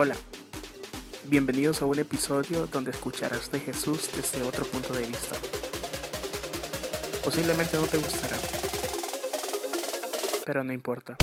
Hola, bienvenidos a un episodio donde escucharás de Jesús desde otro punto de vista. Posiblemente no te gustará, pero no importa.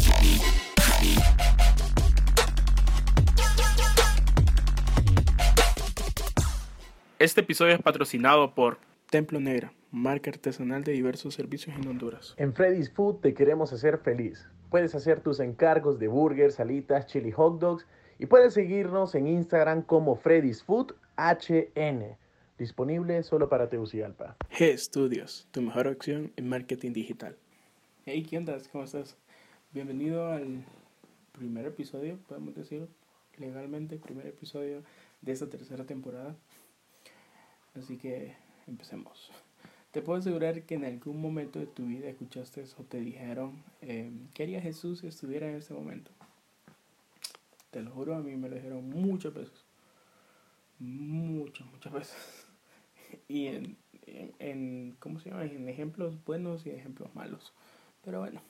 Este episodio es patrocinado por Templo Negra, marca artesanal de diversos servicios en Honduras. En Freddy's Food te queremos hacer feliz. Puedes hacer tus encargos de burgers, salitas, chili hot dogs y puedes seguirnos en Instagram como Freddy's Food HN. Disponible solo para Tegucigalpa. G Studios, tu mejor opción en marketing digital. Hey, ¿qué onda? ¿Cómo estás? Bienvenido al primer episodio, podemos decir legalmente, primer episodio de esta tercera temporada. Así que empecemos. Te puedo asegurar que en algún momento de tu vida escuchaste o te dijeron, eh, ¿qué haría Jesús si estuviera en este momento? Te lo juro, a mí me lo dijeron muchas veces. Muchas, muchas veces. y en, en, ¿cómo se llama? En ejemplos buenos y ejemplos malos. Pero bueno,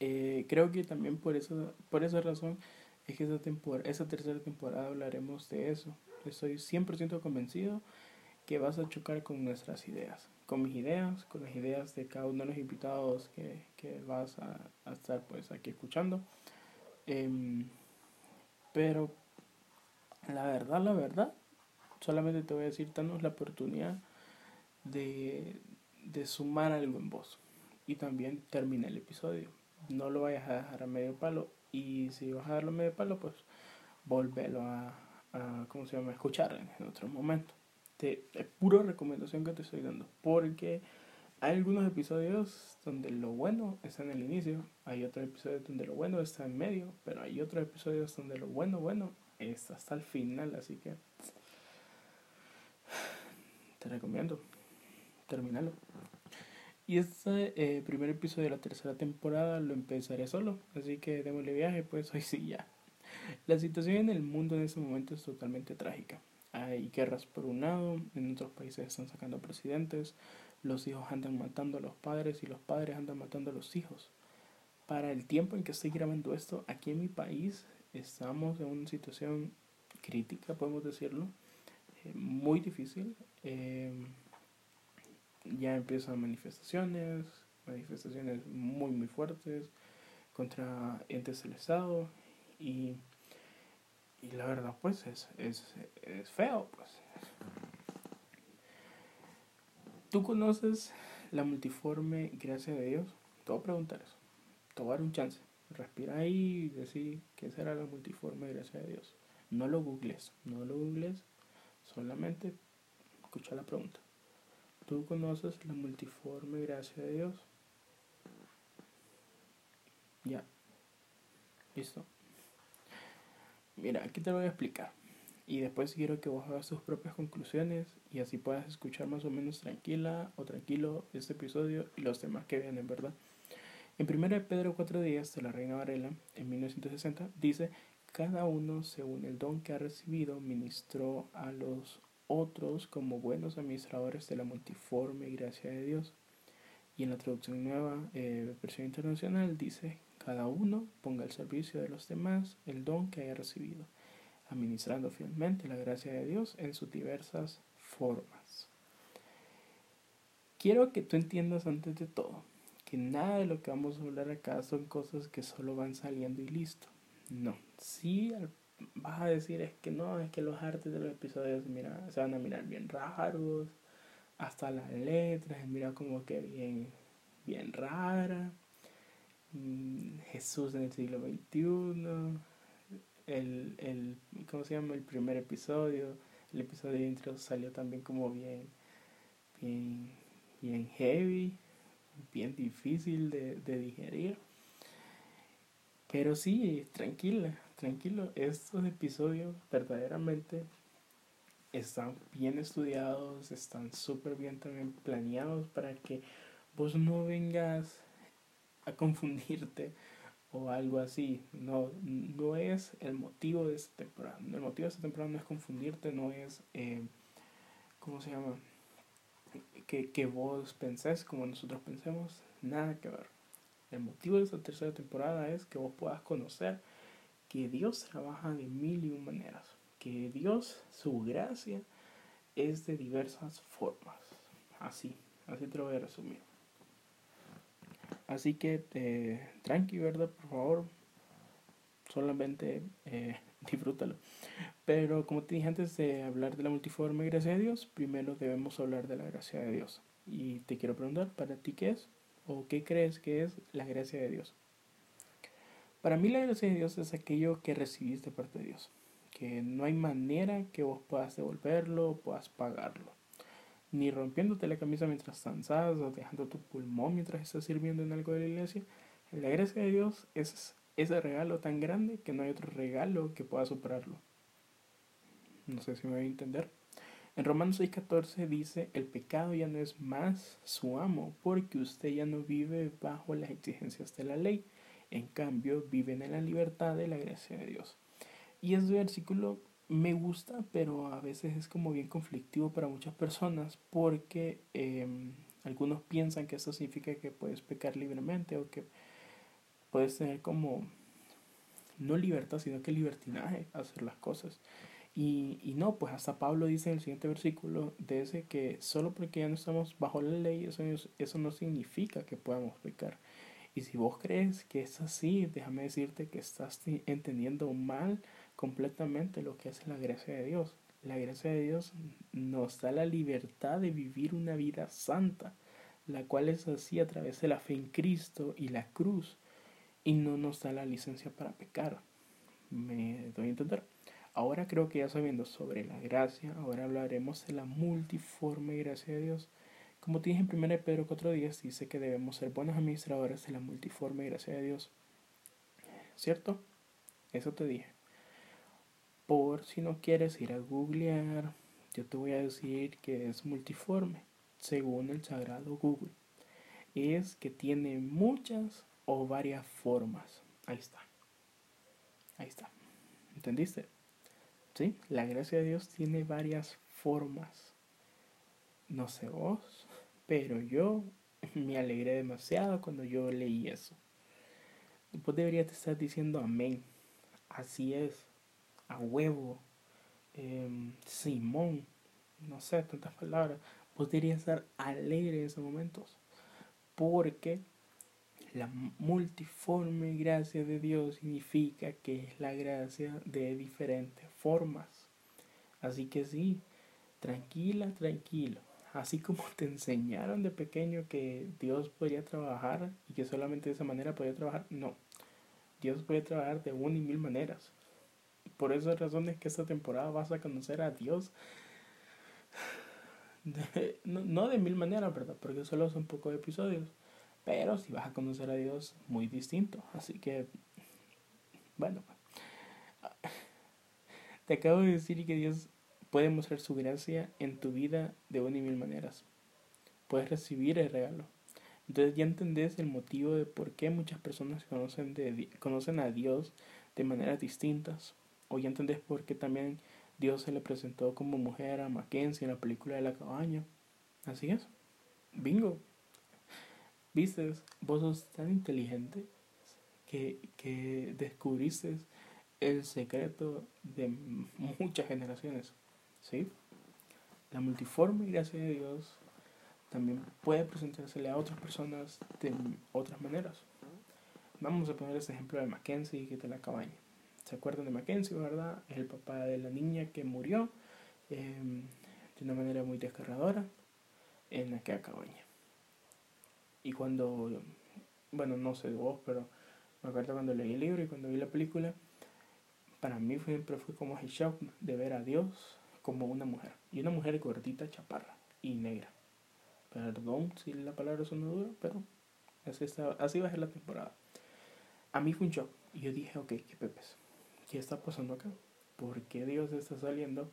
eh, creo que también por, eso, por esa razón es que esa, temporada, esa tercera temporada hablaremos de eso. Estoy 100% convencido que vas a chocar con nuestras ideas, con mis ideas, con las ideas de cada uno de los invitados que, que vas a, a, estar pues aquí escuchando. Eh, pero la verdad, la verdad, solamente te voy a decir, danos la oportunidad de, de sumar algo en vos. Y también termina el episodio. No lo vayas a dejar a medio palo. Y si vas a dejarlo a medio palo, pues volverlo a, a ¿cómo se llama? escuchar en otro momento te, es pura recomendación que te estoy dando. Porque hay algunos episodios donde lo bueno está en el inicio, hay otros episodios donde lo bueno está en medio, pero hay otros episodios donde lo bueno, bueno, está hasta el final. Así que te recomiendo terminarlo. Y este eh, primer episodio de la tercera temporada lo empezaré solo, así que démosle viaje, pues hoy sí ya. La situación en el mundo en este momento es totalmente trágica hay guerras por un lado, en otros países están sacando presidentes, los hijos andan matando a los padres y los padres andan matando a los hijos. Para el tiempo en que estoy grabando esto, aquí en mi país estamos en una situación crítica, podemos decirlo, eh, muy difícil. Eh, ya empiezan manifestaciones, manifestaciones muy muy fuertes contra entes del Estado y y la verdad, pues es, es, es feo, pues. ¿Tú conoces la multiforme gracia de Dios? Te voy a preguntar eso. Te voy a dar un chance. Respira ahí y decir qué será la multiforme gracia de Dios. No lo googles, no lo googles, solamente escucha la pregunta. ¿Tú conoces la multiforme gracia de Dios? Ya. Listo. Mira, aquí te lo voy a explicar. Y después quiero que vos hagas tus propias conclusiones y así puedas escuchar más o menos tranquila o tranquilo este episodio y los demás que vienen, ¿verdad? En 1 Pedro 4 días de la Reina Varela, en 1960, dice, cada uno según el don que ha recibido ministró a los otros como buenos administradores de la multiforme gracia de Dios. Y en la traducción nueva, eh, versión internacional, dice, cada uno ponga al servicio de los demás el don que haya recibido, administrando fielmente la gracia de Dios en sus diversas formas. Quiero que tú entiendas antes de todo que nada de lo que vamos a hablar acá son cosas que solo van saliendo y listo. No, sí vas a decir es que no, es que los artes de los episodios mira, se van a mirar bien raros, hasta las letras, mira como que bien, bien rara. Mm, Jesús en el siglo XXI, el, el, ¿cómo se llama? El primer episodio, el episodio de intro salió también como bien, bien, bien heavy, bien difícil de, de digerir. Pero sí, tranquila, tranquilo, estos episodios verdaderamente están bien estudiados, están súper bien también planeados para que vos no vengas a confundirte o algo así. No, no es el motivo de esta temporada. El motivo de esta temporada no es confundirte, no es, eh, ¿cómo se llama? Que, que vos pensés como nosotros pensemos, nada que ver. El motivo de esta tercera temporada es que vos puedas conocer que Dios trabaja de mil y un maneras, que Dios, su gracia, es de diversas formas. Así, así te lo voy a resumir. Así que eh, tranqui, ¿verdad? Por favor, solamente eh, disfrútalo. Pero como te dije antes de hablar de la multiforme gracia de Dios, primero debemos hablar de la gracia de Dios. Y te quiero preguntar, ¿para ti qué es? ¿O qué crees que es la gracia de Dios? Para mí la gracia de Dios es aquello que recibiste de parte de Dios. Que no hay manera que vos puedas devolverlo o puedas pagarlo. Ni rompiéndote la camisa mientras danzas o dejando tu pulmón mientras estás sirviendo en algo de la iglesia. La gracia de Dios es ese regalo tan grande que no hay otro regalo que pueda superarlo. No sé si me voy a entender. En Romanos 6:14 dice, el pecado ya no es más su amo, porque usted ya no vive bajo las exigencias de la ley. En cambio, vive en la libertad de la gracia de Dios. Y ese versículo me gusta, pero a veces es como bien conflictivo para muchas personas, porque em, algunos piensan que eso significa que puedes pecar libremente o que puedes tener como no libertad, sino que libertinaje hacer las cosas. Y, y, no, pues hasta Pablo dice en el siguiente versículo, de ese que solo porque ya no estamos bajo la ley, eso, eso no significa que podamos pecar. Y si vos crees que es así, déjame decirte que estás entendiendo mal completamente lo que es la gracia de Dios. La gracia de Dios nos da la libertad de vivir una vida santa, la cual es así a través de la fe en Cristo y la cruz, y no nos da la licencia para pecar. ¿Me doy a entender? Ahora creo que ya sabiendo sobre la gracia, ahora hablaremos de la multiforme gracia de Dios. Como te dije en 1 Pedro 4.10, dice que debemos ser buenos administradores de la multiforme gracia de Dios. ¿Cierto? Eso te dije. Por si no quieres ir a googlear, yo te voy a decir que es multiforme, según el sagrado Google. Es que tiene muchas o varias formas. Ahí está. Ahí está. ¿Entendiste? La gracia de Dios tiene varias formas. No sé vos, pero yo me alegré demasiado cuando yo leí eso. Vos deberías estar diciendo amén. Así es. A huevo. Em, Simón. No sé, tantas palabras. Vos deberías estar alegre en esos momentos. Porque la multiforme gracia de Dios significa que es la gracia de diferentes formas. Así que sí, tranquila, tranquilo. Así como te enseñaron de pequeño que Dios podría trabajar y que solamente de esa manera podía trabajar, no. Dios puede trabajar de una y mil maneras. Por esas razones que esta temporada vas a conocer a Dios. no, no, de mil maneras, ¿verdad? Porque solo son pocos episodios. Pero si vas a conocer a Dios muy distinto. Así que, bueno, te acabo de decir que Dios puede mostrar su gracia en tu vida de una y mil maneras. Puedes recibir el regalo. Entonces ya entendés el motivo de por qué muchas personas conocen, de, conocen a Dios de maneras distintas. O ya entendés por qué también Dios se le presentó como mujer a Mackenzie en la película de la cabaña. Así es. Bingo. Viste, vos sos tan inteligente que, que descubriste el secreto de muchas generaciones. ¿Sí? La multiforme gracia de Dios también puede presentársele a otras personas de otras maneras. Vamos a poner este ejemplo de Mackenzie que de la cabaña. ¿Se acuerdan de Mackenzie, verdad? Es el papá de la niña que murió em, de una manera muy desgarradora en aquella cabaña. Y cuando, bueno, no sé de vos, pero me acuerdo cuando leí el libro y cuando vi la película, para mí siempre fue como el shock de ver a Dios como una mujer. Y una mujer gordita, chaparra y negra. Perdón si la palabra suena dura, pero así, está, así va a ser la temporada. A mí fue un shock. Y yo dije, ok, ¿qué pepes? ¿Qué está pasando acá? ¿Por qué Dios está saliendo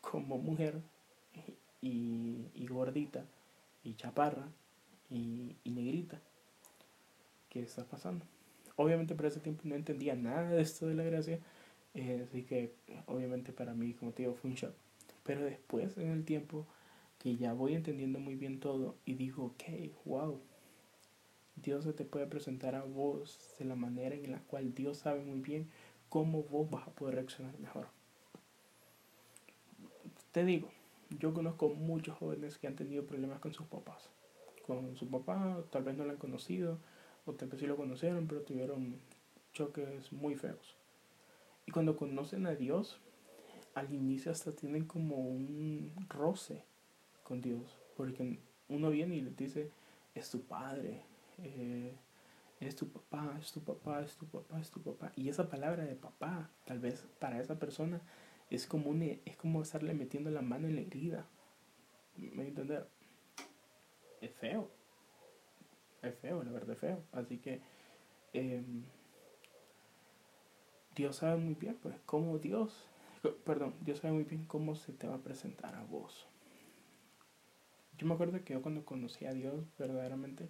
como mujer y, y gordita y chaparra y, y negrita? ¿Qué está pasando? Obviamente por ese tiempo no entendía nada de esto de la gracia eh, así que obviamente para mí, como te digo, fue un shock. Pero después, en el tiempo, que ya voy entendiendo muy bien todo y digo, ok, wow, Dios se te puede presentar a vos de la manera en la cual Dios sabe muy bien cómo vos vas a poder reaccionar mejor. Te digo, yo conozco muchos jóvenes que han tenido problemas con sus papás. Con su papá, tal vez no lo han conocido, o tal vez sí lo conocieron, pero tuvieron choques muy feos. Y cuando conocen a Dios, al inicio hasta tienen como un roce con Dios, porque uno viene y les dice, es tu padre, eh, es tu papá, es tu papá, es tu papá, es tu papá. Y esa palabra de papá, tal vez para esa persona, es como, un, es como estarle metiendo la mano en la herida. ¿Me entender? Es feo. Es feo, la verdad es feo. Así que em, Dios sabe muy bien, pues, cómo Dios, perdón, Dios sabe muy bien cómo se te va a presentar a vos. Yo me acuerdo que yo cuando conocí a Dios verdaderamente,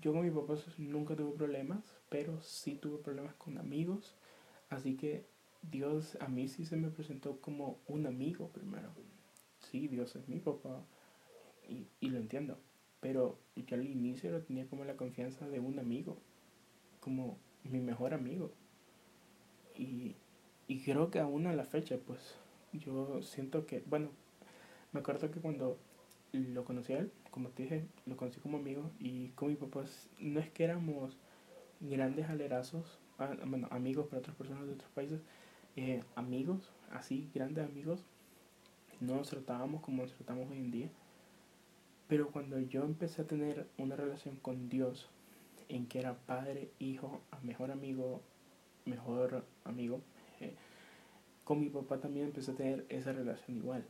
yo con mi papá nunca tuve problemas, pero sí tuve problemas con amigos. Así que Dios a mí sí se me presentó como un amigo primero. Sí, Dios es mi papá y, y lo entiendo. Pero yo al inicio lo tenía como la confianza de un amigo, como mi mejor amigo. Y, y creo que aún a la fecha, pues yo siento que, bueno, me acuerdo que cuando lo conocí a él, como te dije, lo conocí como amigo y con mi papá no es que éramos grandes alerazos, ah, bueno, amigos para otras personas de otros países, eh, amigos, así, grandes amigos, no nos tratábamos como nos tratamos hoy en día. Pero cuando yo empecé a tener una relación con Dios, en que era padre, hijo, mejor amigo, mejor amigo, eh, con mi papá también empecé a tener esa relación igual.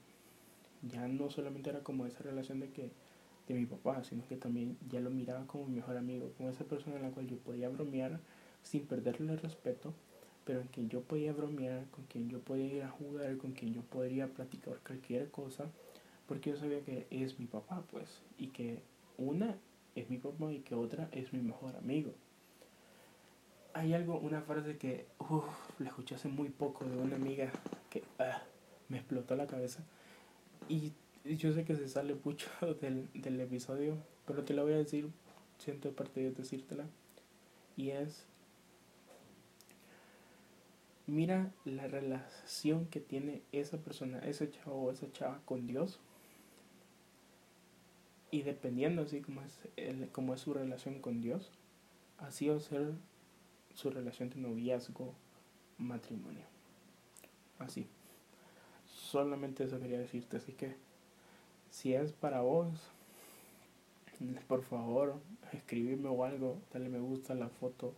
Ya no solamente era como esa relación de que de mi papá, sino que también ya lo miraba como mi mejor amigo, como esa persona en la cual yo podía bromear sin perderle el respeto, pero en quien yo podía bromear, con quien yo podía ir a jugar, con quien yo podría platicar cualquier cosa, porque yo sabía que es mi papá, pues, y que una es mi papá y que otra es mi mejor amigo. Hay algo, una frase que uf, la escuché hace muy poco de una amiga que ah, me explotó la cabeza. Y yo sé que se sale mucho del, del episodio, pero te la voy a decir, siento parte de decírtela. Y es, mira la relación que tiene esa persona, ese chavo o esa chava con Dios. Y dependiendo así como es, el, como es su relación con Dios, así va a ser su relación de noviazgo, matrimonio. Así. Solamente eso quería decirte, así que si es para vos, por favor, escribirme o algo, dale me gusta a la foto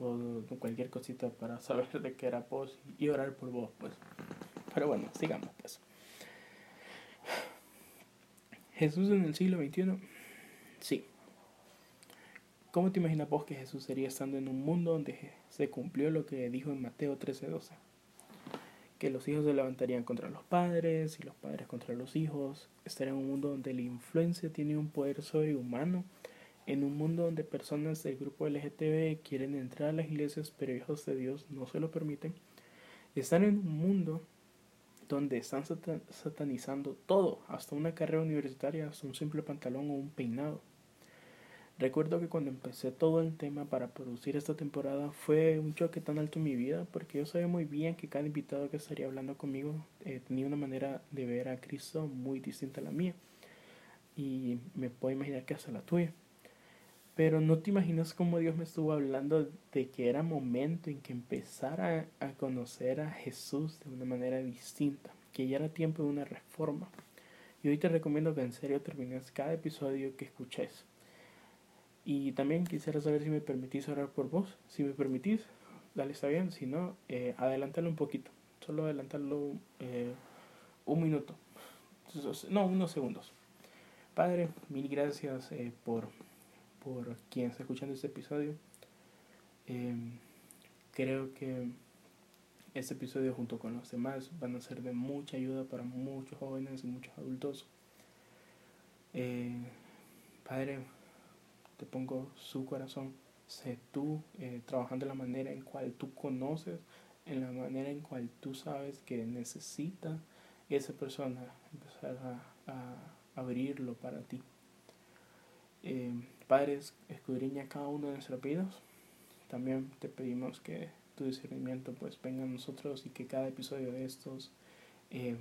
o cualquier cosita para saber de qué era vos y orar por vos, pues. Pero bueno, sigamos pues. Jesús en el siglo XXI, sí. ¿Cómo te imaginas vos que Jesús sería estando en un mundo donde se cumplió lo que dijo en Mateo 13:12? Que los hijos se levantarían contra los padres y los padres contra los hijos. Estar en un mundo donde la influencia tiene un poder sobrehumano, en un mundo donde personas del grupo LGTB quieren entrar a las iglesias, pero hijos de Dios no se lo permiten. Estar en un mundo donde están satanizando todo, hasta una carrera universitaria, hasta un simple pantalón o un peinado. Recuerdo que cuando empecé todo el tema para producir esta temporada fue un choque tan alto en mi vida porque yo sabía muy bien que cada invitado que estaría hablando conmigo eh, tenía una manera de ver a Cristo muy distinta a la mía y me puedo imaginar que hasta la tuya. Pero no te imaginas cómo Dios me estuvo hablando de que era momento en que empezara a conocer a Jesús de una manera distinta, que ya era tiempo de una reforma. Y hoy te recomiendo que en serio termines cada episodio que escuches y también quisiera saber si me permitís orar por vos. Si me permitís, dale, está bien. Si no, eh, adelántalo un poquito. Solo adelantarlo eh, un minuto. No, unos segundos. Padre, mil gracias eh, por, por quien está escuchando este episodio. Em, creo que este episodio junto con los demás van a ser de mucha ayuda para muchos jóvenes y muchos adultos. Eh, padre, te pongo su corazón. Sé tú eh, trabajando de la manera en cual tú conoces, en la manera en cual tú sabes que necesita esa persona empezar a, abrirlo para ti. Eh, padres, escudriña cada uno de nuestros pedidos. También te pedimos que tu discernimiento pues venga a nosotros y que cada episodio de estos eh,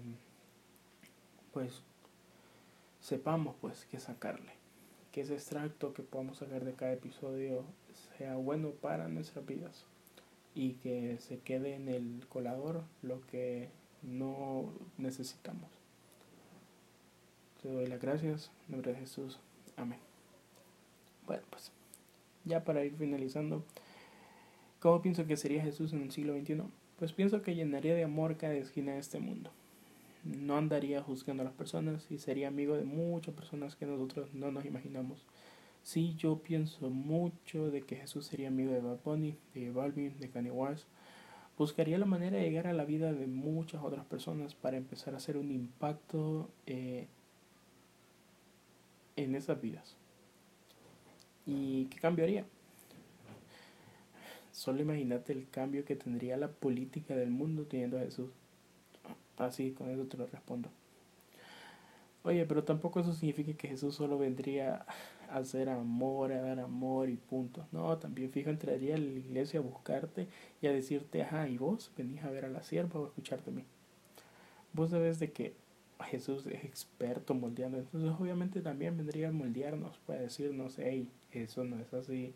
pues sepamos pues qué sacarle que ese extracto que podamos sacar de cada episodio sea bueno para nuestras vidas y que se quede en el colador lo que no necesitamos. Te doy las gracias, en nombre de Jesús. Amén. Bueno, pues ya para ir finalizando, ¿cómo pienso que sería Jesús en el siglo XXI? Pues pienso que llenaría de amor cada esquina de este mundo. No andaría juzgando a las personas y sería amigo de muchas personas que nosotros no nos imaginamos. Sí, yo pienso mucho de que Jesús sería amigo de Bad Bunny, de Balvin, de Kanye West. Buscaría la manera de llegar a la vida de muchas otras personas para empezar a hacer un impacto eh, en esas vidas. ¿Y qué cambiaría? Solo imagínate el cambio que tendría la política del mundo teniendo a Jesús. Así, con eso te lo respondo. Oye, pero tampoco eso significa que Jesús solo vendría a hacer amor, a dar amor y punto. No, también fijo, entraría a la iglesia a buscarte y a decirte, ajá, ¿y vos venís a ver a la sierva o a escucharte a mí? Vos sabés de que Jesús es experto moldeando, entonces obviamente también vendría a moldearnos, para decirnos, hey, eso no es así,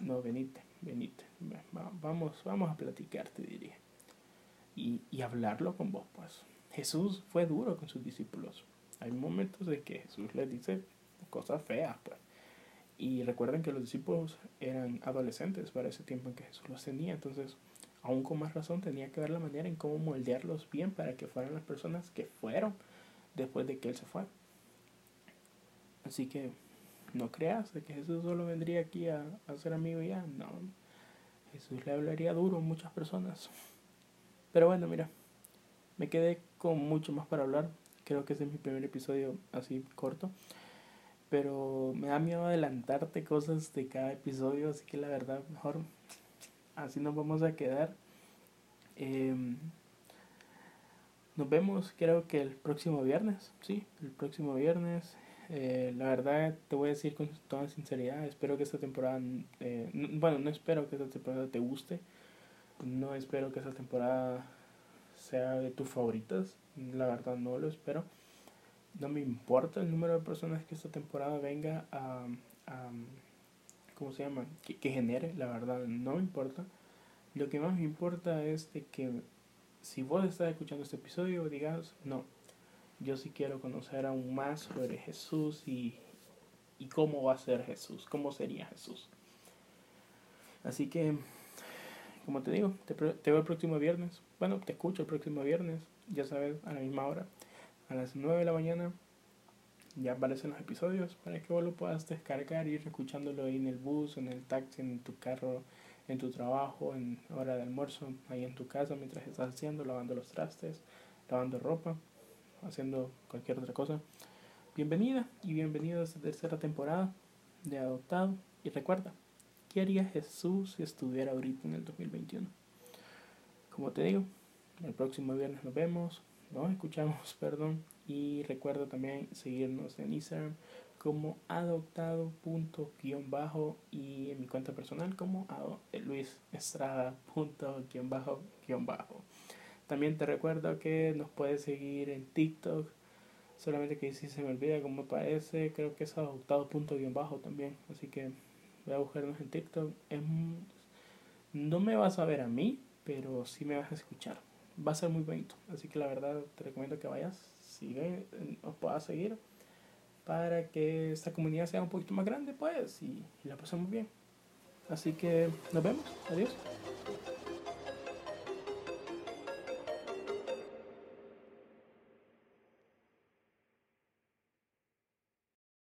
no, venite, venite, vamos, vamos a platicar, te diría. Y, hablarlo con vos, pues. Jesús fue duro con sus discípulos hay momentos de que Jesús les dice cosas feas, pues. Y recuerden que los discípulos eran adolescentes para ese tiempo en que Jesús los tenía, entonces aún con más razón tenía que ver la manera en cómo moldearlos bien para que fueran las personas que fueron después de que Él se fue. Así que no creas de que Jesús solo vendría aquí a, a ser amigo ya, no. Jesús le hablaría duro a muchas personas. Pero bueno, mira, me quedé con mucho más para hablar, Creo que ese es mi primer episodio así corto. Pero me da miedo adelantarte cosas de cada episodio, así que la verdad, mejor así nos vamos a quedar. Em, nos vemos, creo que el próximo viernes, sí, el próximo viernes. Eh, la verdad, te voy a decir con toda sinceridad, espero que esta temporada, eh, bueno, no espero que esta temporada te guste, no espero que esta temporada sea de tus favoritas, la verdad no lo espero. No me importa el número de personas que esta temporada venga a, a ¿cómo se llama? Que, que, genere, la verdad no me importa. Lo que más me importa es que si vos estás escuchando este episodio digas, no, yo sí quiero conocer aún más sobre Jesús y, y cómo va a ser Jesús, cómo sería Jesús. Así que, como te digo, te, veo el próximo viernes. Bueno, te escucho el próximo viernes ya sabes, a la misma hora, a las 9 de la mañana, ya aparecen los episodios para que vos lo puedas descargar y ir escuchándolo ahí en el bus, en el taxi, en tu carro, en tu trabajo, en hora de almuerzo, ahí en tu casa mientras estás haciendo, lavando los trastes, lavando ropa, haciendo cualquier otra cosa. Bienvenida y bienvenido a esta tercera temporada de Adoptado. Y recuerda, ¿qué haría Jesús si estuviera ahorita en el 2021? Como te digo, el próximo viernes nos vemos, nos escuchamos, perdón. Y recuerda también seguirnos en Instagram como adoptado.bajo y en mi cuenta personal como luisestrada.bajo. También te recuerdo que nos puedes seguir en TikTok. Solamente que si se me olvida cómo aparece, creo que es adoptado.bajo también. Así que voy a buscarnos en TikTok. no me vas a ver a mí, pero sí me vas a escuchar va a ser muy bonito. Así que la verdad te recomiendo que vayas, sigue, nos puedas seguir para que esta comunidad sea un poquito más grande, pues, y la pasemos bien. Así que nos vemos. Adiós.